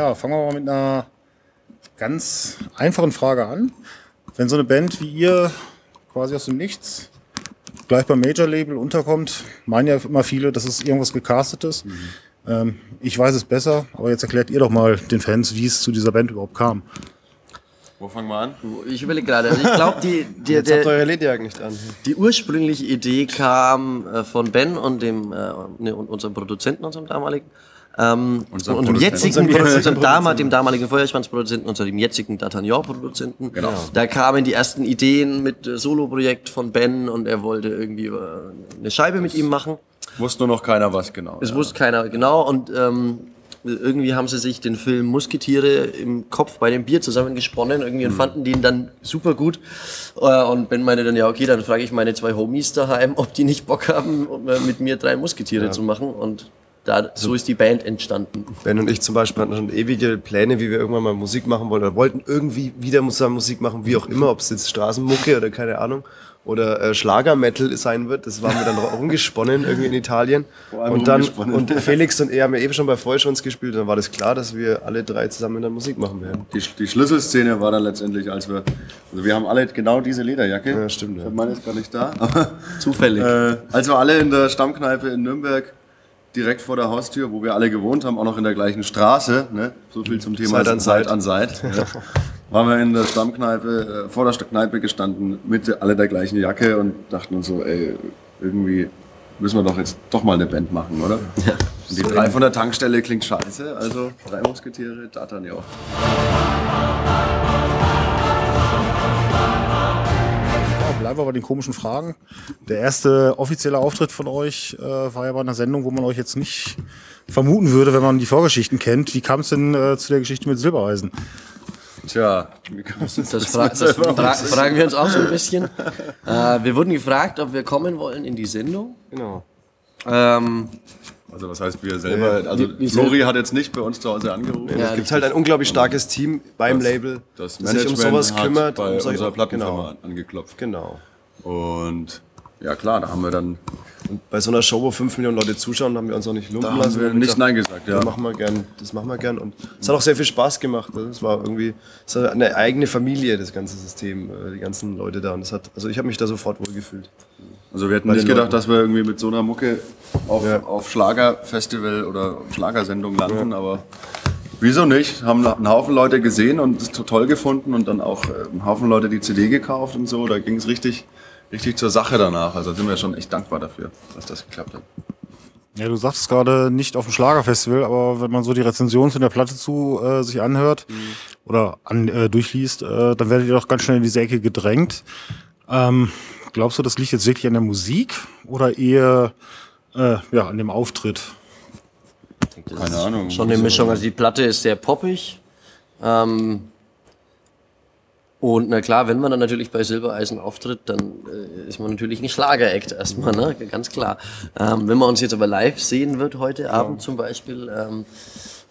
Ja, fangen wir mal mit einer ganz einfachen Frage an. Wenn so eine Band wie ihr quasi aus dem Nichts gleich beim Major-Label unterkommt, meinen ja immer viele, das ist irgendwas gecastetes. Mhm. Ähm, ich weiß es besser, aber jetzt erklärt ihr doch mal den Fans, wie es zu dieser Band überhaupt kam. Wo fangen wir an? Ich überlege gerade. Also ich glaube, die, die, Jetzt habt ihr eure Lederjacken nicht an. die ursprüngliche Idee kam äh, von Ben und dem äh, ne, und unserem Produzenten, unserem damaligen. Ähm, Unserem und dem jetzigen Unserem Dama, dem damaligen Feuerschwanzproduzenten und dem jetzigen D'Artagnan-Produzenten. Genau. Da kamen die ersten Ideen mit äh, Solo-Projekt von Ben und er wollte irgendwie äh, eine Scheibe mit ihm machen. Wusste nur noch keiner was genau. Es ja. wusste keiner genau und ähm, irgendwie haben sie sich den Film Musketiere im Kopf bei dem Bier zusammengesponnen irgendwie Mhm. und fanden den dann super gut. Äh, Und Ben meinte dann, ja okay, dann frage ich meine zwei Homies daheim, ob die nicht Bock haben, mit mir drei Musketiere zu machen und da, so ist die Band entstanden. Ben und ich zum Beispiel hatten schon ewige Pläne, wie wir irgendwann mal Musik machen wollen oder wollten irgendwie wieder zusammen Musik machen, wie auch immer, ob es jetzt Straßenmucke oder keine Ahnung oder äh, Schlagermetal sein wird. Das waren wir dann rumgesponnen irgendwie in Italien. allem Und dann und Felix und er haben ja eben schon bei Vollschwanz gespielt. Und dann war das klar, dass wir alle drei zusammen dann Musik machen werden. Die, die Schlüsselszene war dann letztendlich, als wir, also wir haben alle genau diese Lederjacke. Ja, stimmt, Ich ja. habe meine jetzt gar nicht da. Aber, Zufällig. äh, als wir alle in der Stammkneipe in Nürnberg direkt vor der Haustür, wo wir alle gewohnt haben, auch noch in der gleichen Straße, ne? so viel zum Thema Seit an Seit Seit. an Seit. Ja. Waren wir in der Stammkneipe, äh, vor der Kneipe gestanden, mit alle der gleichen Jacke und dachten uns so, ey, irgendwie müssen wir doch jetzt doch mal eine Band machen, oder? Und die drei von der Tankstelle klingt scheiße, also drei Musketiere, D'Artagnan. Bleiben wir bei den komischen Fragen. Der erste offizielle Auftritt von euch äh, war ja bei einer Sendung, wo man euch jetzt nicht vermuten würde, wenn man die Vorgeschichten kennt. Wie kam es denn äh, zu der Geschichte mit Silbereisen? Tja, wie kam es Das, fra das fra fragen wir uns auch so ein bisschen. Äh, wir wurden gefragt, ob wir kommen wollen in die Sendung. Genau. Ähm, Also was heißt wir selber? Also wir- wir Flori hat jetzt nicht bei uns zu Hause angerufen. Ja, Es gibt halt ein unglaublich starkes Team beim Label, Das das sich um sowas hat kümmert. bei um unserer Plattenfirma Genau. angeklopft. genau. Und ja klar, da haben wir dann Und bei so einer Show, wo 5 Millionen Leute zuschauen, haben wir uns auch nicht lumpen Da haben lassen. wir haben nicht Nein gesagt, ja. Das machen wir gern. Das machen wir gern. Und es hat auch sehr viel Spaß gemacht. Es war irgendwie es war eine eigene Familie, das ganze System, äh, die ganzen Leute da. Und das hat, also ich habe mich da sofort wohl gefühlt. Also wir hätten nicht gedacht, Leuten. dass wir irgendwie mit so einer Mucke auf, Ja. auf Schlagerfestival oder Schlagersendung landen, aber wieso nicht? Haben einen Haufen Leute gesehen und es toll gefunden und dann auch äh, einen Haufen Leute die CD gekauft und so. Da ging es richtig, richtig zur Sache danach. Also sind wir schon echt dankbar dafür, dass das geklappt hat. Ja, du sagtest gerade nicht auf dem Schlagerfestival, aber wenn man so die Rezension zu der Platte zu äh, sich anhört oder an, äh, durchliest, äh, dann werdet ihr doch ganz schnell in diese Ecke gedrängt. Ähm, glaubst du, das liegt jetzt wirklich an der Musik oder eher äh, ja, an dem Auftritt? Keine Ahnung. Schon eine Mischung. Also die Platte ist sehr poppig. Ähm, und na klar, wenn man dann natürlich bei Silbereisen auftritt, dann äh, ist man natürlich ein Schlager-Act erstmal, ne? ganz klar. Ähm, wenn man uns jetzt aber live sehen wird, heute Abend zum Beispiel, ähm,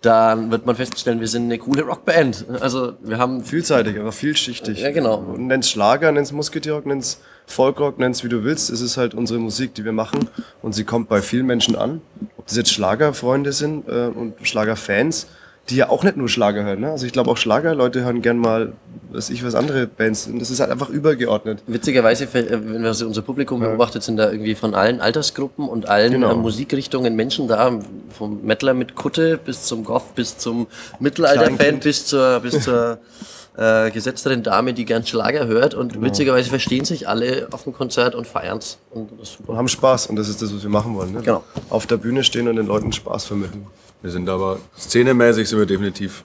dann wird man feststellen, wir sind eine coole Rockband. Also wir haben Vielseitig, aber vielschichtig. Ja, genau. Und nenn's Schlager, nenn's Musketirock, nenn's Folkrock, nenn's wie du willst. Es ist halt unsere Musik, die wir machen. Und sie kommt bei vielen Menschen an. Ob das jetzt Schlagerfreunde sind äh, und Schlagerfans, die ja auch nicht nur Schlager hören. Ne? Also ich glaube auch Schlagerleute hören gern mal, was ich was andere Bands. Und das ist halt einfach übergeordnet. Witzigerweise, wenn so unser Publikum beobachtet, sind da irgendwie von allen Altersgruppen und allen Genau. äh, Musikrichtungen Menschen da, vom Mettler mit Kutte bis zum Goth, bis zum Mittelalter-Fan, bis zur, bis zur äh, gesetzteren Dame, die gern Schlager hört. Und Genau. witzigerweise verstehen sich alle auf dem Konzert und feiern's. Und Und haben Spaß. Und das ist das, was wir machen wollen. Ne? Genau. Auf der Bühne stehen und den Leuten Spaß vermitteln. Wir sind aber szenemäßig sind wir definitiv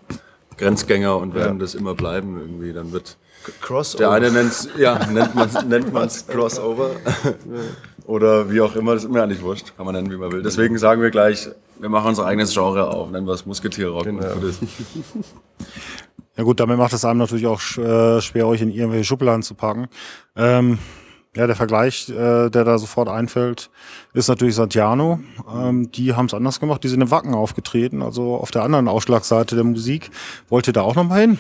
Grenzgänger und werden Ja. das immer bleiben irgendwie. Dann wird Crossover. der eine nennt's, ja, nennt man nennt man's Crossover oder wie auch immer, das ist mir eigentlich wurscht, kann man nennen, wie man will. Deswegen sagen wir gleich, wir machen unser eigenes Genre auf, nennen wir es Musketierrock. Genau. Ja gut, damit macht es einem natürlich auch äh, schwer, euch in irgendwelche Schubladen zu packen. Ähm, ja, der Vergleich, äh, der da sofort einfällt, ist natürlich Santiano. Ähm, die haben es anders gemacht. Die sind in Wacken aufgetreten, also auf der anderen Ausschlagseite der Musik. Wollt ihr da auch noch mal hin?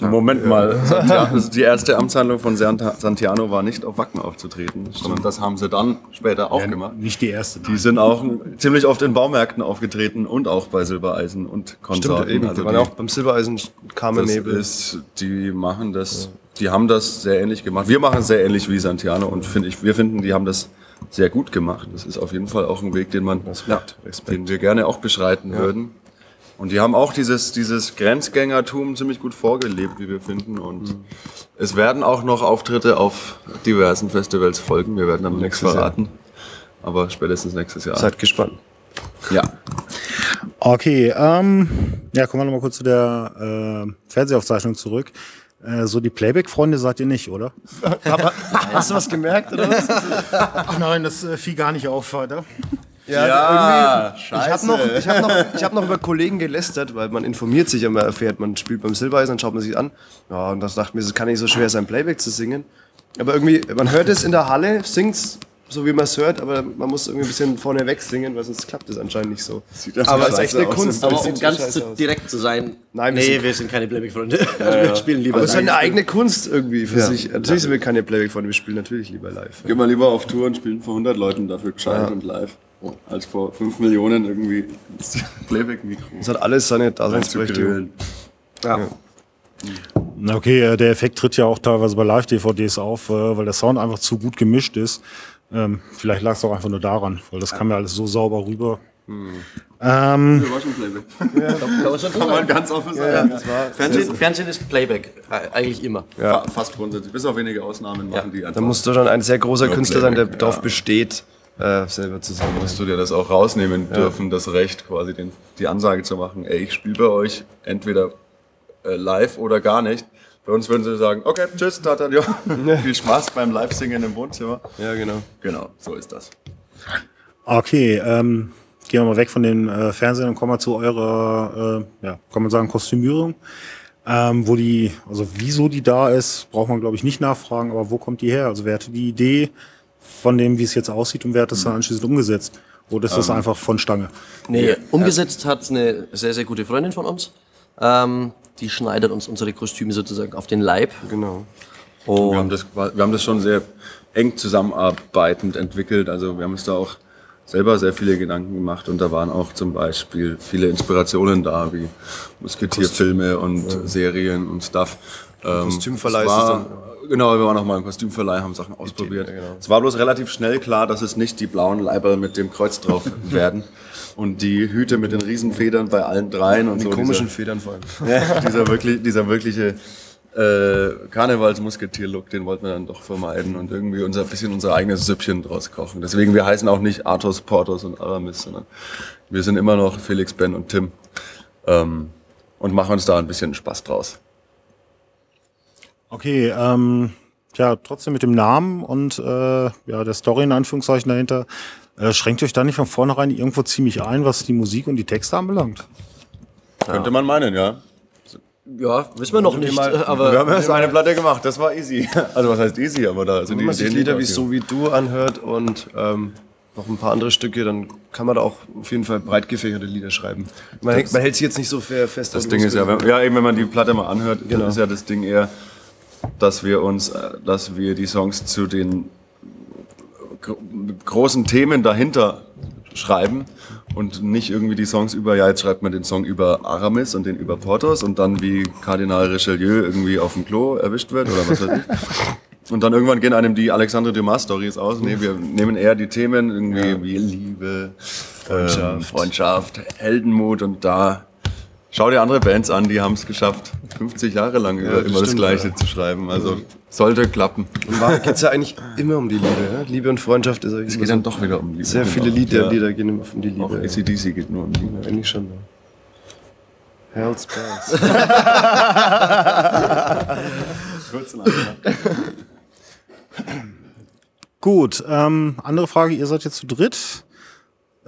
Moment mal, Santiano, die erste Amtshandlung von Santiano war nicht auf Wacken aufzutreten, sondern das haben sie dann später auch gemacht. Nicht die erste. Die sind auch ziemlich oft in Baumärkten aufgetreten und auch bei Silbereisen und Stimmt, Konsorten. eben. Also die waren auch beim Silbereisen Carmen das Nebel. ist, die machen das, die haben das sehr ähnlich gemacht. Wir machen es sehr ähnlich wie Santiano und finde ich, wir finden, die haben das sehr gut gemacht. Das ist auf jeden Fall auch ein Weg, den man, Respekt, Respekt. den wir gerne auch beschreiten würden. Und die haben auch dieses, dieses Grenzgängertum ziemlich gut vorgelebt, wie wir finden. Und es werden auch noch Auftritte auf diversen Festivals folgen. Wir werden dann nichts Nächstes Jahr. verraten. Aber spätestens nächstes Jahr. Seid gespannt. ja. Okay, ähm, ja, kommen wir nochmal kurz zu der äh, Fernsehaufzeichnung zurück. Äh, so die Playback-Freunde seid ihr nicht, oder? Hast du was gemerkt oder was? Ach nein, das äh, fiel gar nicht auf, Alter. Ja, Ich habe noch, ich hab noch, ich hab noch über Kollegen gelästert, weil man informiert sich ja, man erfährt, man spielt beim Silbereisen, dann schaut man sich an. Ja, und das dachte mir, es kann nicht so schwer sein, Playback zu singen. Aber irgendwie, man hört es in der Halle, singt's so wie man es hört, aber man muss irgendwie ein bisschen vorne weg singen, weil sonst klappt es anscheinend nicht so. das aber es ist scheiße echt eine aus. Kunst. Aber es um ganz scheiße zu direkt zu sein, Nein, wir nee, sind- wir sind keine Playback-Freunde. wir spielen lieber Aber es ist live. eine eigene Kunst irgendwie für sich. Natürlich sind wir keine Playback-Freunde, wir spielen natürlich lieber live. Gehen wir lieber auf Tour und spielen vor 100 Leuten dafür gescheit und live. Als vor 5 Millionen irgendwie ins Playback-Mikro Es hat alles seine zu Daseinsberechtigung. grillen. Na okay, äh, der Effekt tritt ja auch teilweise bei Live-DVDs auf, äh, weil der Sound einfach zu gut gemischt ist. Ähm, vielleicht lag es auch einfach nur daran, weil das kam ja alles so sauber rüber. Ähm, Wir war schon Playback. Kann man schon Kann man ganz offen sagen. Fernsehen, Fernsehen ist Playback, äh, eigentlich immer. Fa- Fast grundsätzlich. Bis auf wenige Ausnahmen machen die Da einfach. musst du schon ein sehr großer Ja, Künstler sein, der Playback, darauf ja. besteht, äh, selber zu singen. musst du dir das auch rausnehmen dürfen, das Recht, quasi den, die Ansage zu machen, ey, ich spiele bei euch entweder äh, live oder gar nicht. Bei uns würden sie sagen, okay, tschüss, Tatan, ja. Viel Spaß beim Live-Singen im Wohnzimmer. Ja, genau. Genau, so ist das. okay, ähm, gehen wir mal weg von den äh, Fernsehen und kommen mal zu eurer, äh, ja, kann man sagen, Kostümierung. Ähm, wo die, also wieso die da ist, braucht man glaube ich nicht nachfragen, aber wo kommt die her? Also wer hatte die Idee von dem, wie es jetzt aussieht und wer hat das dann anschließend umgesetzt? Oder ist das einfach von Stange? Nee, umgesetzt hat eine sehr, sehr gute Freundin von uns. Ähm, die schneidet uns unsere Kostüme sozusagen auf den Leib. Genau. Und Wir haben, das, wir haben das schon sehr eng zusammenarbeitend entwickelt. Also wir haben uns da auch selber sehr viele Gedanken gemacht und da waren auch zum Beispiel viele Inspirationen da, wie Musketierfilme und Serien und Stuff. Ähm, Kostümverleih Genau, wir waren auch mal im Kostümverleih, haben Sachen ausprobiert. Es war bloß relativ schnell klar, dass es nicht die blauen Leiber mit dem Kreuz drauf werden und die Hüte mit den Riesenfedern bei allen dreien und Die so. komischen dieser- Federn vor allem. ja, dieser, wirklich, dieser wirkliche äh, Karnevalsmusketier-Look, den wollten wir dann doch vermeiden und irgendwie unser bisschen unser eigenes Süppchen draus kochen. Deswegen, wir heißen auch nicht Athos, Portos und Aramis, sondern wir sind immer noch Felix, Ben und Tim ähm, und machen uns da ein bisschen Spaß draus. Okay, ähm, ja, trotzdem mit dem Namen und äh, ja, der Story in Anführungszeichen dahinter, äh, schränkt euch da nicht von vornherein irgendwo ziemlich ein, was die Musik und die Texte anbelangt? Könnte man meinen, ja. ja, wissen wir noch nicht, mal- Wir aber haben erst eine Platte gemacht, das war easy. Also was heißt easy, aber da sind Wenn man sich Ideen Lieder wie So wie du anhört und ähm, noch ein paar andere Stücke, dann kann man da auch auf jeden Fall breit gefächerte Lieder schreiben. Man, hängt, man hält sich jetzt nicht so fe- fest. Das Ding ist ja, wenn, ja, eben wenn man die Platte mal anhört, Genau. ist ja das Ding eher, dass wir uns, äh, dass wir die Songs zu den gro- großen Themen dahinter schreiben und nicht irgendwie die Songs über, ja, jetzt schreibt man den Song über Aramis und den über Portos und dann wie Kardinal Richelieu irgendwie auf dem Klo erwischt wird oder was weiß ich. Und dann irgendwann gehen einem die Alexandre Dumas Stories aus. Nee, wir nehmen eher die Themen irgendwie wie Liebe, Freundschaft, ähm, Freundschaft Heldenmut und da schau dir andere Bands an, die haben es geschafft, 50 Jahre lang über das immer das stimmt, Gleiche zu schreiben. Also sollte klappen. In Wahrheit geht es ja eigentlich immer um die Liebe. Ja? Liebe und Freundschaft ist eigentlich Es geht so dann doch wieder um Liebe. sehr viele Genau. Lieder, Ja. Lieder gehen immer um die Liebe. Auch ACDC geht nur um Liebe. Ja, eigentlich schon. Ja. Hell's Bells. Kurz und. Gut, ähm, andere Frage, ihr seid jetzt zu dritt.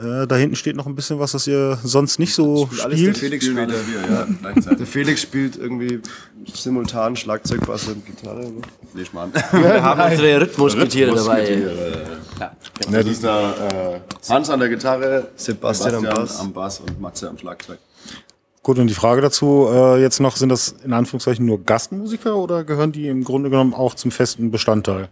Äh, da hinten steht noch ein bisschen was, was ihr sonst nicht so spielt. Felix Spielen später. alle wir, ja, gleichzeitig. Der Felix spielt irgendwie simultan Schlagzeug, Bass und Gitarre. Ne? Nee, Schmarrn. wir haben unsere Rhythmusgetiere dabei. Rhythmusgetiere. Ja, Ja, das ist da äh, Hans an der Gitarre, Sebastian am Bass. am Bass und Matze am Schlagzeug. Gut, und die Frage dazu äh, jetzt noch, sind das in Anführungszeichen nur Gastmusiker oder gehören die im Grunde genommen auch zum festen Bestandteil?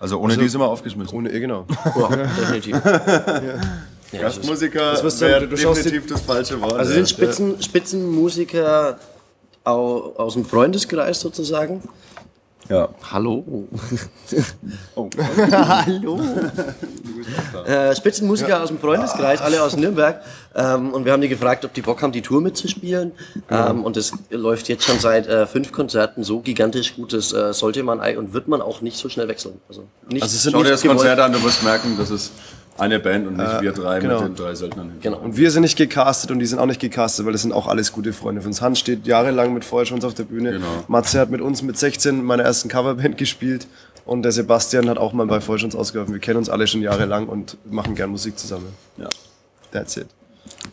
Also ohne die sind wir aufgeschmissen. Ohne, eh, genau. Ja, definitiv. Ja, das ist- Gastmusiker Das du- wäre du schaust definitiv das falsche Wort. Also ja. sind Spitzen, Spitzenmusiker au, aus dem Freundeskreis sozusagen. ja. Hallo. Oh. Hallo. äh, Spitzenmusiker aus dem Freundeskreis, alle aus Nürnberg. Ähm, und wir haben die gefragt, ob die Bock haben, die Tour mitzuspielen. Ähm, und das läuft jetzt schon seit äh, fünf Konzerten so gigantisch gut, das äh, sollte man ei- und wird man auch nicht so schnell wechseln. Also, nicht, Also es sind Schau dir nicht das gewollt. Konzert an, du wirst merken, das ist eine Band und nicht wir drei genau. mit den drei Söldnern. Genau. Und wir sind nicht gecastet und die sind auch nicht gecastet, weil das sind auch alles gute Freunde von uns. Hans steht jahrelang mit Feuerschwanz auf der Bühne. Genau. Matze hat mit uns mit 16 in meiner ersten Coverband gespielt. Und der Sebastian hat auch mal bei Feuerschwanz ausgeholfen. Wir kennen uns alle schon jahrelang und machen gern Musik zusammen. Ja. That's it.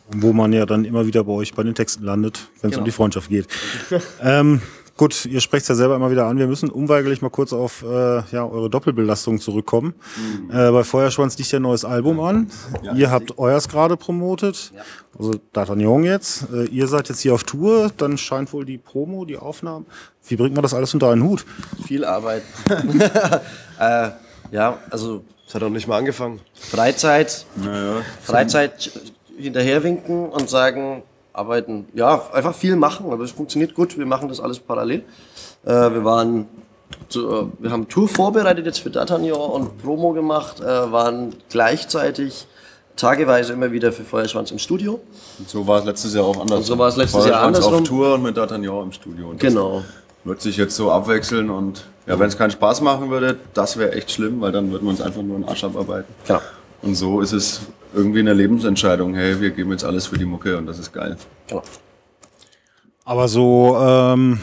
Wo man ja dann immer wieder bei euch bei den Texten landet, wenn es um Genau. die Freundschaft geht. ähm, gut, ihr sprecht es ja selber immer wieder an. Wir müssen unweigerlich mal kurz auf äh, ja, eure Doppelbelastung zurückkommen. Äh, bei Feuerschwanz liegt ja ein neues Album an. ihr habt euers gerade promotet. Also D'Artagnan jetzt. Äh, ihr seid jetzt hier auf Tour. Dann scheint wohl die Promo, die Aufnahmen. Wie bringt man das alles unter einen Hut? Viel Arbeit. äh, ja, also Das hat auch nicht mal angefangen. Freizeit, Naja. Freizeit hinterherwinken und sagen, arbeiten. Ja, einfach viel machen, aber es funktioniert gut. Wir machen das alles parallel. Äh, wir waren, so, äh, wir haben Tour vorbereitet jetzt für D'Artagnan und Promo gemacht, äh, waren gleichzeitig tageweise immer wieder für Feuerschwanz im Studio. So war es letztes Jahr auch anders. Und so war es letztes Jahr andersrum. auf Tour und mit D'Artagnan im Studio. Und Genau. Wird sich jetzt so abwechseln und ja, wenn es keinen Spaß machen würde, das wäre echt schlimm, weil dann würden wir uns einfach nur einen Arsch abarbeiten. Genau. Und so ist es irgendwie eine Lebensentscheidung. Hey, wir geben jetzt alles für die Mucke und das ist geil. genau. Aber so, ähm,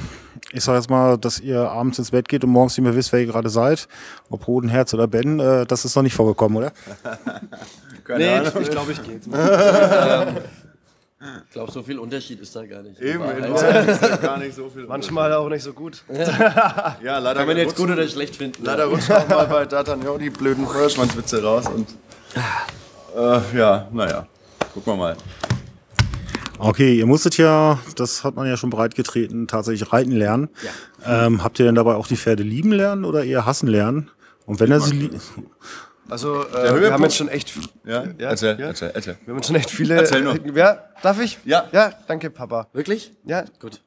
ich sag jetzt mal, dass ihr abends ins Bett geht und morgens nicht mehr wisst, wer ihr gerade seid, ob Hoden, Herz oder Ben, äh, das ist noch nicht vorgekommen, oder? Keine Nee, Ahnung. ich glaube, ich gehe jetzt Ich glaube, so viel Unterschied ist da gar nicht. Eben, in. Wahrheit ist da gar nicht so viel. Manchmal auch nicht so gut. ja, leider Kann man jetzt gut oder schlecht finden. Leider rutschen auch mal bei D'Artagnan die blöden Feuerschwanzwitze raus und äh, ja, naja, gucken wir mal. Okay, ihr musstet ja, das hat man ja schon breit getreten, tatsächlich reiten lernen. Ähm, habt ihr denn dabei auch die Pferde lieben lernen oder eher hassen lernen? Und wenn er sie li- Also, äh, wir haben jetzt schon echt. Ja, Ja, erzähl, ja. erzähl, erzähl. Wir haben jetzt schon echt viele. Erzähl nur. Ja, darf ich? Ja. Ja, danke, Papa. Wirklich? Ja, Gut.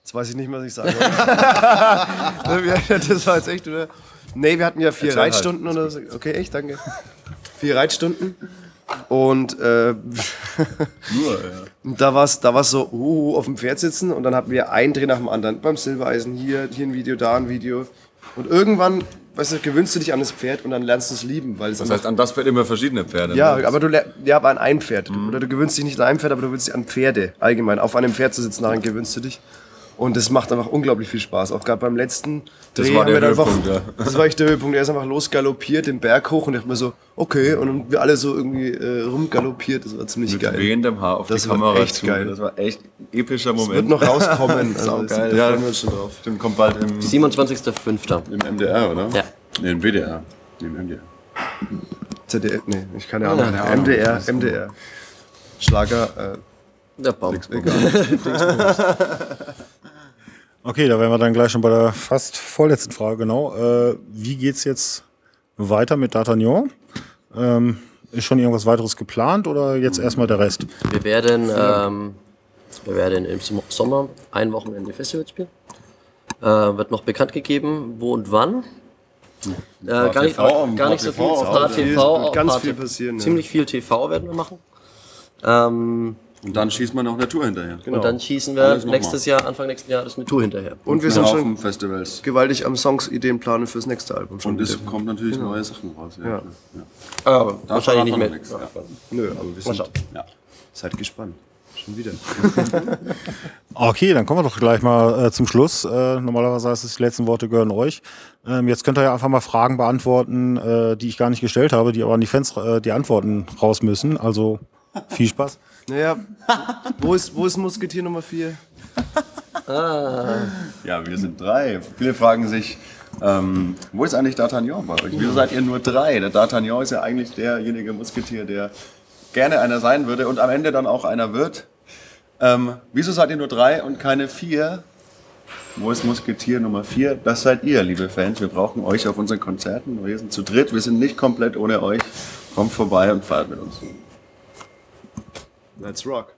Jetzt weiß ich nicht mehr, was ich sagen soll. Ja, das war jetzt echt, oder? Nee, wir hatten ja vier Erzähl halt. Reitstunden oder so. Okay, echt, danke. Vier Reitstunden. Und äh, Nur, ja. Da war es da war's so, uh, auf dem Pferd sitzen und dann hatten wir einen Dreh nach dem anderen. Beim Silbereisen hier, hier ein Video, da ein Video. Und irgendwann, weißt du, gewöhnst du dich an das Pferd und dann lernst du es lieben. Weil es Das heißt, an das Pferd immer verschiedene Pferde. ja, ne? aber du ler- ja, aber an ein Pferd. Oder du gewöhnst dich nicht an ein Pferd, aber du gewöhnst dich an Pferde allgemein. Auf einem Pferd zu sitzen, daran gewöhnst du dich. Und das macht einfach unglaublich viel Spaß. Auch gerade beim letzten Das Dreh war haben der wir dann Höhepunkt, einfach, ja. Das war echt der Höhepunkt. Er ist einfach losgaloppiert, den Berg hoch und ich hab mir so, okay. Und dann wir alle so irgendwie äh, rumgaloppiert. Das war ziemlich Mit geil. wehendem Haar auf Das die war Kamera echt zu. geil. Das war echt ein epischer Das Moment. wird noch rauskommen. Sau das- geil. Da Ja, freuen wir uns schon drauf. Stimmt, kommt bald im, 27.05. im MDR, oder? Ja. Nee, im WDR. Nee, im MDR. ZDF, nee, ich keine Ahnung. keine Ahnung. MDR, MDR. Schlager, äh, Der Baum. Okay, da wären wir dann gleich schon bei der fast vorletzten Frage, genau. Äh, wie geht's jetzt weiter mit D'Artagnan? Ähm, ist schon irgendwas weiteres geplant oder jetzt erstmal der Rest? Wir werden, ähm, wir werden im Som- Sommer ein Wochenende Festival spielen. Äh, wird noch bekannt gegeben, wo und wann. Äh, gar nicht, am gar nicht so viel. Auf auch TV, wird auch ganz viel passieren, ja. Ziemlich viel TV werden wir machen. Ähm, Und dann schießt man noch eine Tour hinterher. Und dann schießen wir Alles nächstes Jahr, Anfang nächsten Jahres eine Tour hinterher. und wir Ein sind schon Festivals. gewaltig am Songs-Ideen planen fürs nächste Album. Schon Und es kommt natürlich neue Sachen raus. Ja. Ja. Ja. Aber Da wahrscheinlich nicht wir mehr. nichts, ja. Nö, aber wir sind. Ja. seid gespannt. Schon wieder. Okay, dann kommen wir doch gleich mal äh, zum Schluss. Äh, normalerweise heißt es, die letzten Worte gehören euch. Ähm, jetzt könnt ihr ja einfach mal Fragen beantworten, äh, die ich gar nicht gestellt habe, die aber an die Fans äh, die Antworten raus müssen. Also viel Spaß. Naja, wo ist, wo ist Musketier Nummer 4? Ja, wir sind drei. Viele fragen sich, ähm, wo ist eigentlich D'Artagnan bei euch? Wieso seid ihr nur drei? Der D'Artagnan ist ja eigentlich derjenige Musketier, der gerne einer sein würde und am Ende dann auch einer wird. Ähm, wieso seid ihr nur drei und keine vier? Wo ist Musketier Nummer vier? Das seid ihr, liebe Fans. Wir brauchen euch auf unseren Konzerten. Wir sind zu dritt, wir sind nicht komplett ohne euch. Kommt vorbei und feiert mit uns. Let's rock.